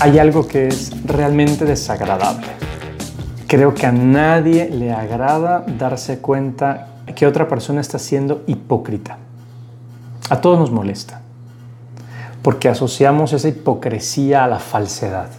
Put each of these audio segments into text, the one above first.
hay algo que es realmente desagradable. Creo que a nadie le agrada darse cuenta que otra persona está siendo hipócrita. A todos nos molesta, porque asociamos esa hipocresía a la falsedad.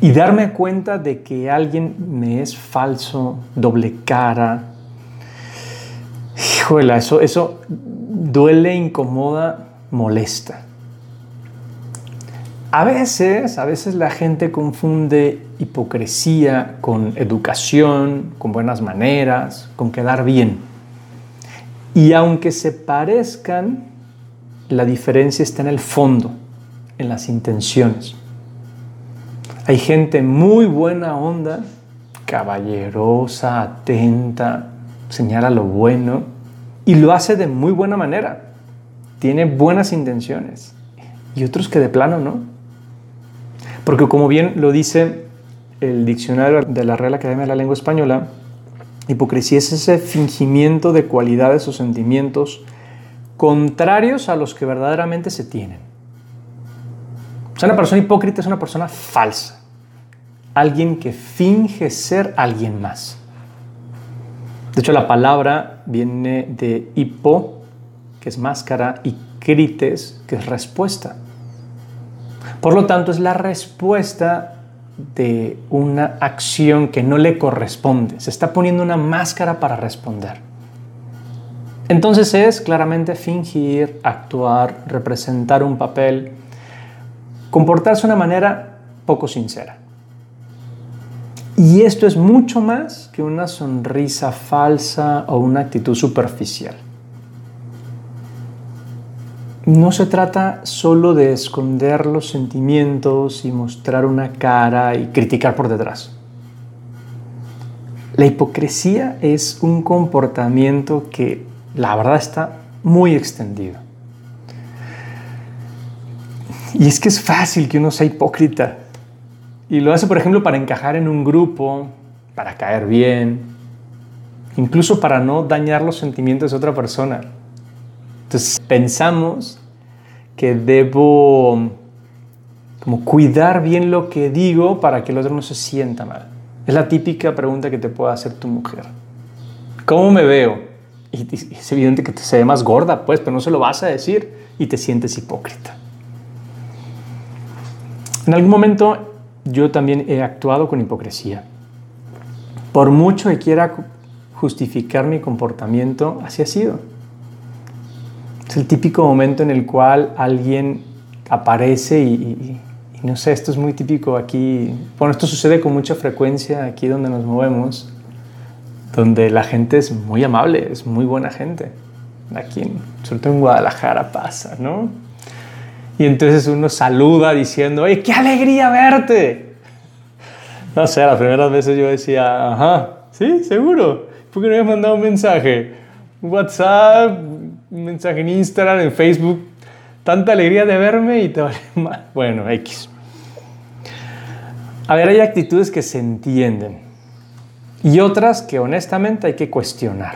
Y darme cuenta de que alguien me es falso, doble cara, híjole, eso, eso duele, incomoda, molesta. A veces, a veces la gente confunde hipocresía con educación, con buenas maneras, con quedar bien. Y aunque se parezcan, la diferencia está en el fondo, en las intenciones. Hay gente muy buena onda, caballerosa, atenta, señala lo bueno y lo hace de muy buena manera. Tiene buenas intenciones. Y otros que de plano no. Porque como bien lo dice el diccionario de la Real Academia de la Lengua Española, hipocresía es ese fingimiento de cualidades o sentimientos contrarios a los que verdaderamente se tienen. O sea, una persona hipócrita es una persona falsa, alguien que finge ser alguien más. De hecho, la palabra viene de hipo, que es máscara, y crites, que es respuesta. Por lo tanto, es la respuesta de una acción que no le corresponde. Se está poniendo una máscara para responder. Entonces es claramente fingir, actuar, representar un papel, comportarse de una manera poco sincera. Y esto es mucho más que una sonrisa falsa o una actitud superficial no se trata solo de esconder los sentimientos y mostrar una cara y criticar por detrás. La hipocresía es un comportamiento que la verdad está muy extendido. Y es que es fácil que uno sea hipócrita. Y lo hace, por ejemplo, para encajar en un grupo, para caer bien, incluso para no dañar los sentimientos de otra persona. Entonces pensamos que debo como cuidar bien lo que digo para que el otro no se sienta mal. Es la típica pregunta que te puede hacer tu mujer. ¿Cómo me veo? Y es evidente que te se ve más gorda, pues, pero no se lo vas a decir y te sientes hipócrita. En algún momento yo también he actuado con hipocresía. Por mucho que quiera justificar mi comportamiento, así ha sido. Es el típico momento en el cual alguien aparece y, no sé, esto es muy típico aquí. Bueno, esto sucede con mucha frecuencia aquí donde nos movemos, donde la gente es muy amable, es muy buena gente. Aquí, sobre todo en Guadalajara pasa, ¿no? Y entonces uno saluda diciendo, oye, qué alegría verte. No sé, las primeras veces yo decía, ajá, sí, seguro. ¿Por qué no has mandado un mensaje? WhatsApp, un mensaje en Instagram, en Facebook, tanta alegría de verme y te vale mal. Bueno, X. A ver, hay actitudes que se entienden y otras que honestamente hay que cuestionar,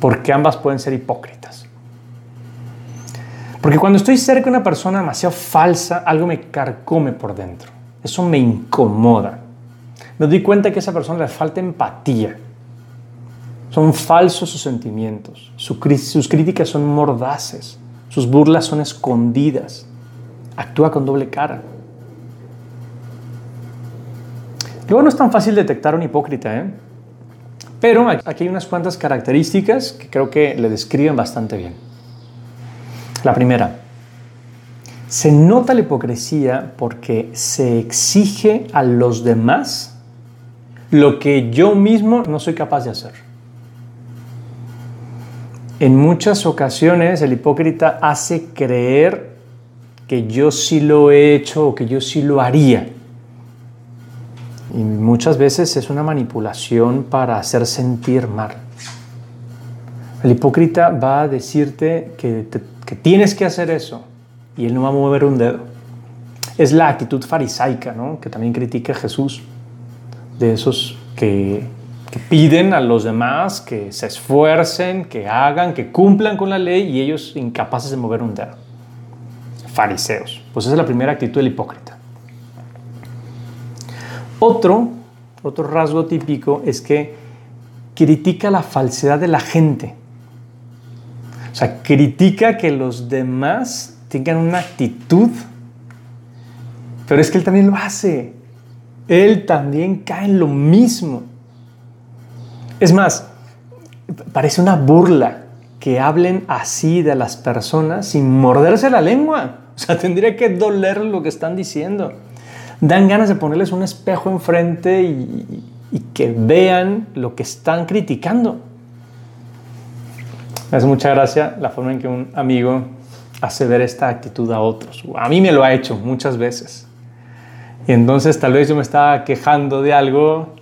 porque ambas pueden ser hipócritas. Porque cuando estoy cerca de una persona demasiado falsa, algo me carcome por dentro. Eso me incomoda. Me doy cuenta que a esa persona le falta empatía son falsos sus sentimientos, sus críticas son mordaces, sus burlas son escondidas, actúa con doble cara. Luego no es tan fácil detectar un hipócrita, ¿eh? pero aquí hay unas cuantas características que creo que le describen bastante bien. La primera, se nota la hipocresía porque se exige a los demás lo que yo mismo no soy capaz de hacer. En muchas ocasiones el hipócrita hace creer que yo sí lo he hecho o que yo sí lo haría. Y muchas veces es una manipulación para hacer sentir mal. El hipócrita va a decirte que, tienes que hacer eso y él no va a mover un dedo. Es la actitud farisaica, ¿no? que también critica Jesús, de esos que que piden a los demás que se esfuercen, que hagan, que cumplan con la ley y ellos incapaces de mover un dedo. fariseos. Pues esa es la primera actitud del hipócrita. Otro, otro rasgo típico es que critica la falsedad de la gente. O sea, critica que los demás tengan una actitud, pero es que él también lo hace. Él también cae en lo mismo. Es más, parece una burla que hablen así de las personas sin morderse la lengua. O sea, tendría que doler lo que están diciendo. Dan ganas de ponerles un espejo enfrente y, y que vean lo que están criticando. Me hace mucha gracia la forma en que un amigo hace ver esta actitud a otros. A mí me lo ha hecho muchas veces. Y entonces tal vez yo me estaba quejando de algo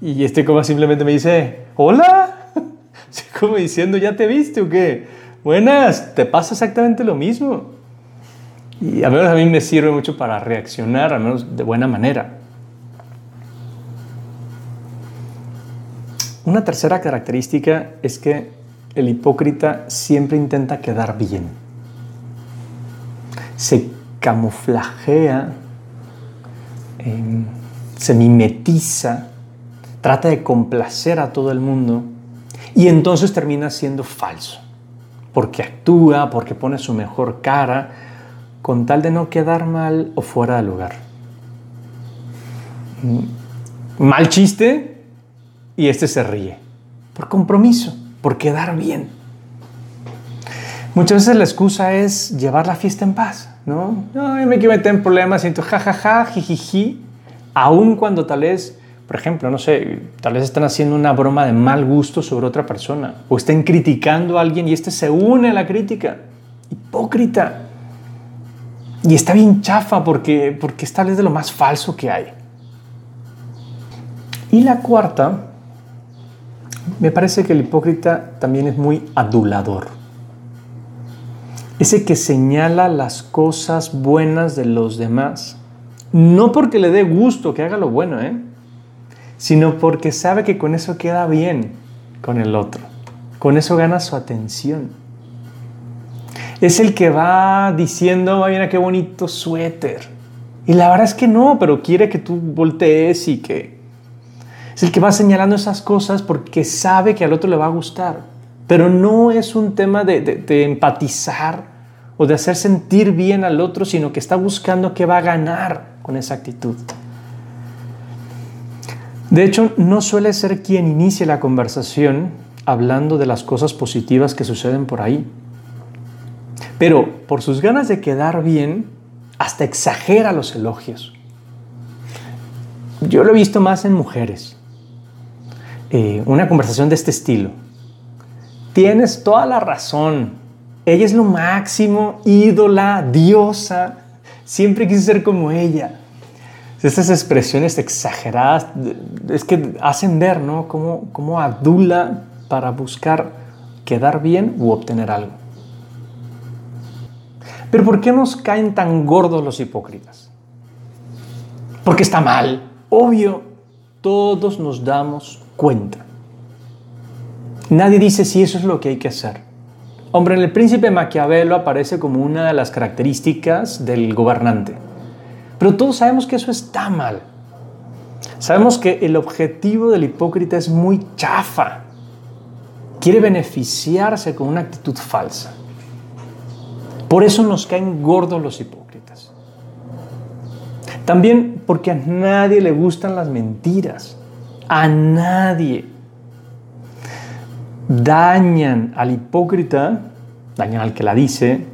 y este como simplemente me dice, hola, como diciendo, ¿ya te viste o qué? Buenas, te pasa exactamente lo mismo. Y a menos a mí me sirve mucho para reaccionar, al menos de buena manera. Una tercera característica es que el hipócrita siempre intenta quedar bien. Se camuflajea, em, se mimetiza, trata de complacer a todo el mundo y entonces termina siendo falso, porque actúa, porque pone su mejor cara, con tal de no quedar mal o fuera de lugar. Mal chiste y este se ríe, por compromiso, por quedar bien. Muchas veces la excusa es llevar la fiesta en paz, ¿no? No, me quiero meter en problemas, siento jajaja, jijiji, aun cuando tal vez por ejemplo, no sé, tal vez están haciendo una broma de mal gusto sobre otra persona o estén criticando a alguien y este se une a la crítica. Hipócrita. Y está bien chafa porque, porque es tal vez de lo más falso que hay. Y la cuarta, me parece que el hipócrita también es muy adulador. Ese que señala las cosas buenas de los demás. No porque le dé gusto que haga lo bueno, ¿eh? Sino porque sabe que con eso queda bien con el otro. Con eso gana su atención. Es el que va diciendo, mira qué bonito suéter. Y la verdad es que no, pero quiere que tú voltees y que... Es el que va señalando esas cosas porque sabe que al otro le va a gustar. Pero no es un tema de, de empatizar o de hacer sentir bien al otro, sino que está buscando qué va a ganar con esa actitud. De hecho, no suele ser quien inicie la conversación hablando de las cosas positivas que suceden por ahí. Pero por sus ganas de quedar bien, hasta exagera los elogios. Yo lo he visto más en mujeres. Eh, una conversación de este estilo. Tienes toda la razón. Ella es lo máximo, ídola, diosa. Siempre quise ser como ella. Estas expresiones exageradas es que hacen ver, ¿no? Cómo, cómo adula para buscar quedar bien u obtener algo. Pero ¿por qué nos caen tan gordos los hipócritas? Porque está mal. Obvio, todos nos damos cuenta. Nadie dice si eso es lo que hay que hacer. Hombre, en el príncipe Maquiavelo aparece como una de las características del gobernante pero todos sabemos que eso está mal. Sabemos que el objetivo del hipócrita es muy chafa. Quiere beneficiarse con una actitud falsa. Por eso nos caen gordos los hipócritas. También porque a nadie le gustan las mentiras. A nadie. Dañan al hipócrita, dañan al que la dice,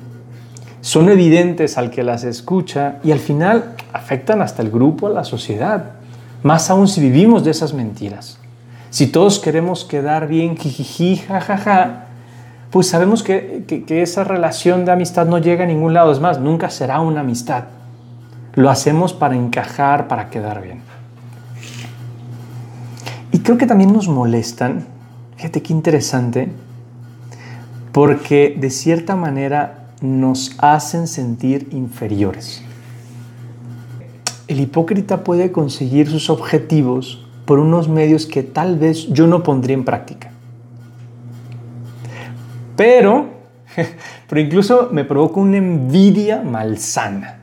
son evidentes al que las escucha y al final afectan hasta el grupo, a la sociedad. Más aún si vivimos de esas mentiras. Si todos queremos quedar bien, jijiji, jajaja, pues sabemos que, que, esa relación de amistad no llega a ningún lado. Es más, nunca será una amistad. Lo hacemos para encajar, para quedar bien. Y creo que también nos molestan, fíjate qué interesante, porque de cierta manera nos hacen sentir inferiores. El hipócrita puede conseguir sus objetivos por unos medios que tal vez yo no pondría en práctica. Pero, pero incluso me provoca una envidia malsana.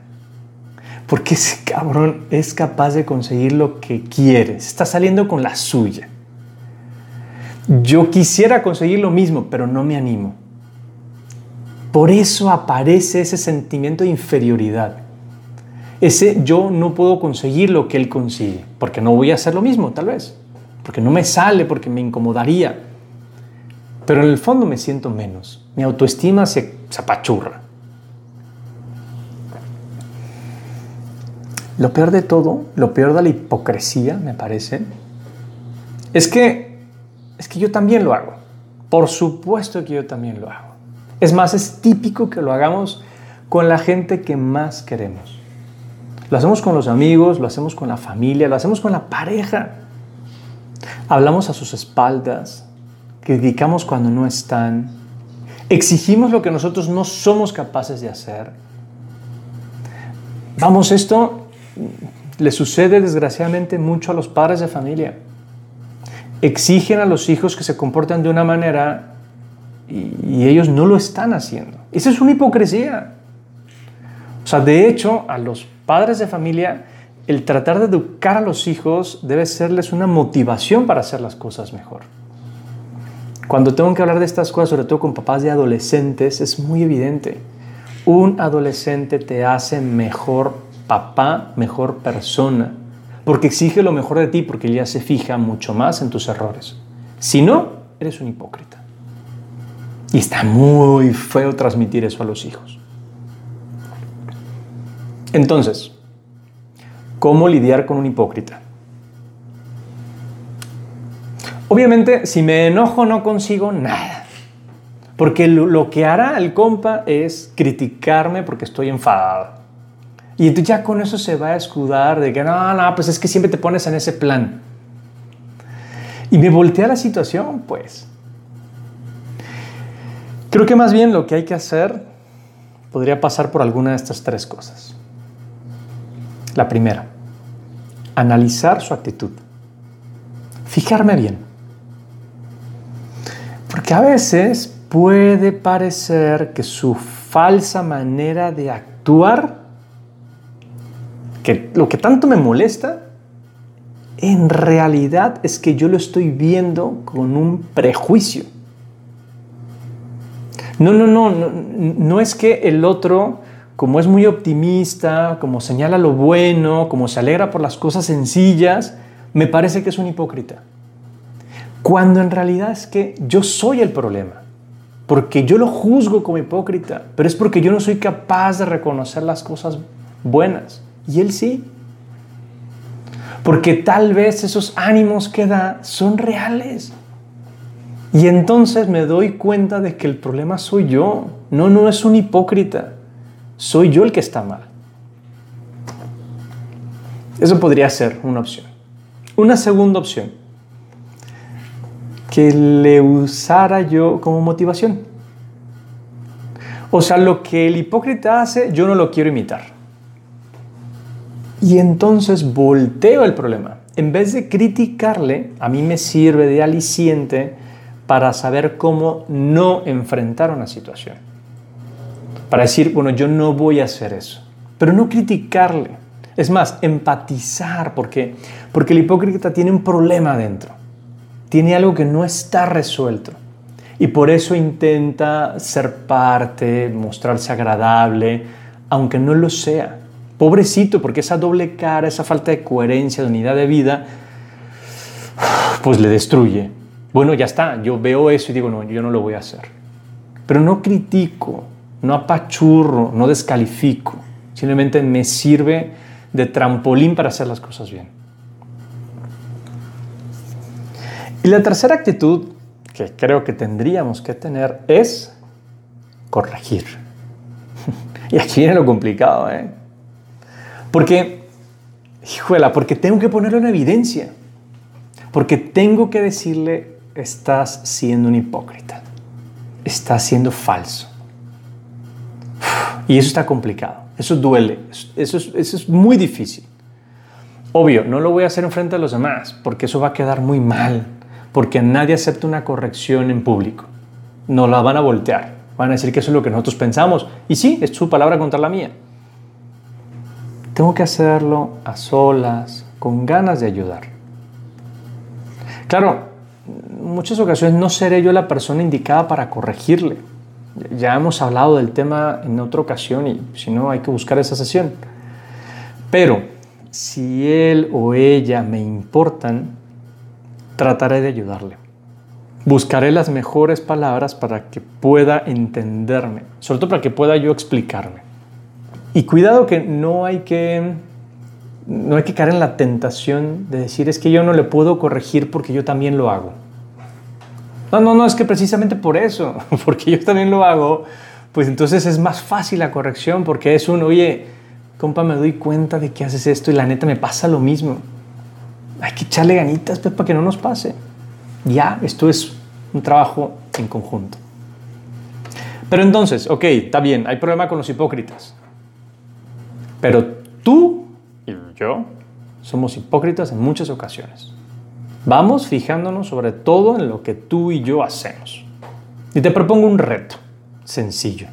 Porque ese cabrón es capaz de conseguir lo que quiere, está saliendo con la suya. Yo quisiera conseguir lo mismo, pero no me animo. Por eso aparece ese sentimiento de inferioridad. Ese yo no puedo conseguir lo que él consigue, porque no voy a hacer lo mismo, tal vez, porque no me sale, porque me incomodaría. Pero en el fondo me siento menos, mi autoestima se, apachurra. Lo peor de todo, lo peor de la hipocresía, me parece, es que es que yo también lo hago. Por supuesto que yo también lo hago. Es más, es típico que lo hagamos con la gente que más queremos. Lo hacemos con los amigos, lo hacemos con la familia, lo hacemos con la pareja. Hablamos a sus espaldas, criticamos cuando no están, exigimos lo que nosotros no somos capaces de hacer. Vamos, esto le sucede desgraciadamente mucho a los padres de familia. Exigen a los hijos que se comporten de una manera y, ellos no lo están haciendo. Esa es una hipocresía. O sea, de hecho, a los padres de familia, el tratar de educar a los hijos debe serles una motivación para hacer las cosas mejor. Cuando tengo que hablar de estas cosas, sobre todo con papás de adolescentes, es muy evidente. Un adolescente te hace mejor papá, mejor persona, porque exige lo mejor de ti, porque ya se fija mucho más en tus errores. Si no, eres un hipócrita. Y está muy feo transmitir eso a los hijos. Entonces, ¿cómo lidiar con un hipócrita? Obviamente, si me enojo no consigo nada. Porque lo que hará el compa es criticarme porque estoy enfadado. Y entonces ya con eso se va a escudar de que no, no, pues es que siempre te pones en ese plan. Y me voltea la situación, pues. Creo que más bien lo que hay que hacer podría pasar por alguna de estas tres cosas. La primera, analizar su actitud. Fijarme bien. Porque a veces puede parecer que su falsa manera de actuar, que lo que tanto me molesta, en realidad es que yo lo estoy viendo con un prejuicio. No, no, no, no, es que el otro como es muy optimista, como señala lo bueno, como se alegra por las cosas sencillas, me parece que es un hipócrita. Cuando en realidad es que yo soy el problema. Porque yo lo juzgo como hipócrita, pero es porque yo no soy capaz de reconocer las cosas buenas. Y él sí. Porque tal vez esos ánimos que da son reales. Y entonces me doy cuenta de que el problema soy yo. No, no es un hipócrita soy yo el que está mal. Eso podría ser una opción. Una segunda opción, que le usara yo como motivación. O sea, lo que el hipócrita hace, yo no lo quiero imitar. Y entonces volteo el problema. En vez de criticarle, a mí me sirve de aliciente para saber cómo no enfrentar una situación para decir, bueno, yo no voy a hacer eso, pero no criticarle. Es más, empatizar, porque, porque el hipócrita tiene un problema dentro, tiene algo que no está resuelto. Y por eso intenta ser parte, mostrarse agradable, aunque no lo sea. Pobrecito, porque esa doble cara, esa falta de coherencia, de unidad de vida, pues le destruye. Bueno, ya está, yo veo eso y digo, no, yo no lo voy a hacer. Pero no critico, no apachurro, no descalifico, simplemente me sirve de trampolín para hacer las cosas bien. Y la tercera actitud que creo que tendríamos que tener es corregir. y aquí viene lo complicado, ¿eh? Porque, hijuela, porque tengo que ponerlo en evidencia. Porque tengo que decirle, estás siendo un hipócrita. Estás siendo falso. Y eso está complicado, eso duele, eso es, muy difícil. Obvio, no lo voy a hacer en frente a los demás, porque eso va a quedar muy mal, porque nadie acepta una corrección en público. No la van a voltear. Van a decir que eso es lo que nosotros pensamos. Y sí, es su palabra contra la mía. Tengo que hacerlo a solas, con ganas de ayudar. Claro, muchas ocasiones no seré yo la persona indicada para corregirle. Ya hemos hablado del tema en otra ocasión y si no hay que buscar esa sesión. Pero si él o ella me importan, trataré de ayudarle. Buscaré las mejores palabras para que pueda entenderme, sobre todo para que pueda yo explicarme. Y cuidado que no hay que no hay que caer en la tentación de decir es que yo no le puedo corregir porque yo también lo hago. No, no, no, es que precisamente por eso, porque yo también lo hago, pues entonces es más fácil la corrección porque es uno, oye, compa, me doy cuenta de que haces esto y la neta me pasa lo mismo. Hay que echarle ganitas pues, para que no nos pase. Ya, esto es un trabajo en conjunto. Pero entonces, ok, está bien, hay problema con los hipócritas. Pero tú y yo somos hipócritas en muchas ocasiones. Vamos fijándonos sobre todo en lo que tú y yo hacemos. Y te propongo un reto sencillo.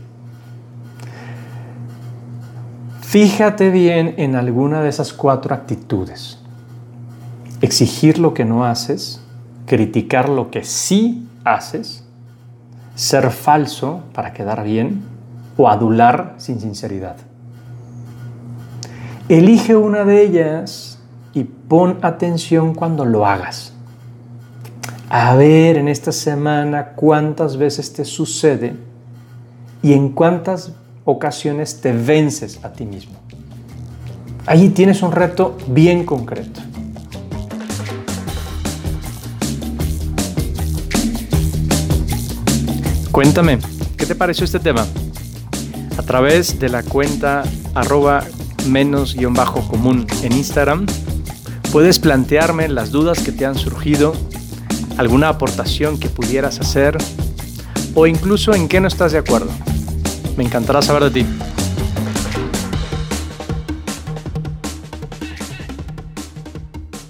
Fíjate bien en alguna de esas cuatro actitudes. Exigir lo que no haces, criticar lo que sí haces, ser falso para quedar bien o adular sin sinceridad. Elige una de ellas y pon atención cuando lo hagas. A ver en esta semana cuántas veces te sucede y en cuántas ocasiones te vences a ti mismo. Allí tienes un reto bien concreto. Cuéntame, ¿qué te pareció este tema? A través de la cuenta arroba menos-común en Instagram, puedes plantearme las dudas que te han surgido, alguna aportación que pudieras hacer o incluso en qué no estás de acuerdo. Me encantará saber de ti.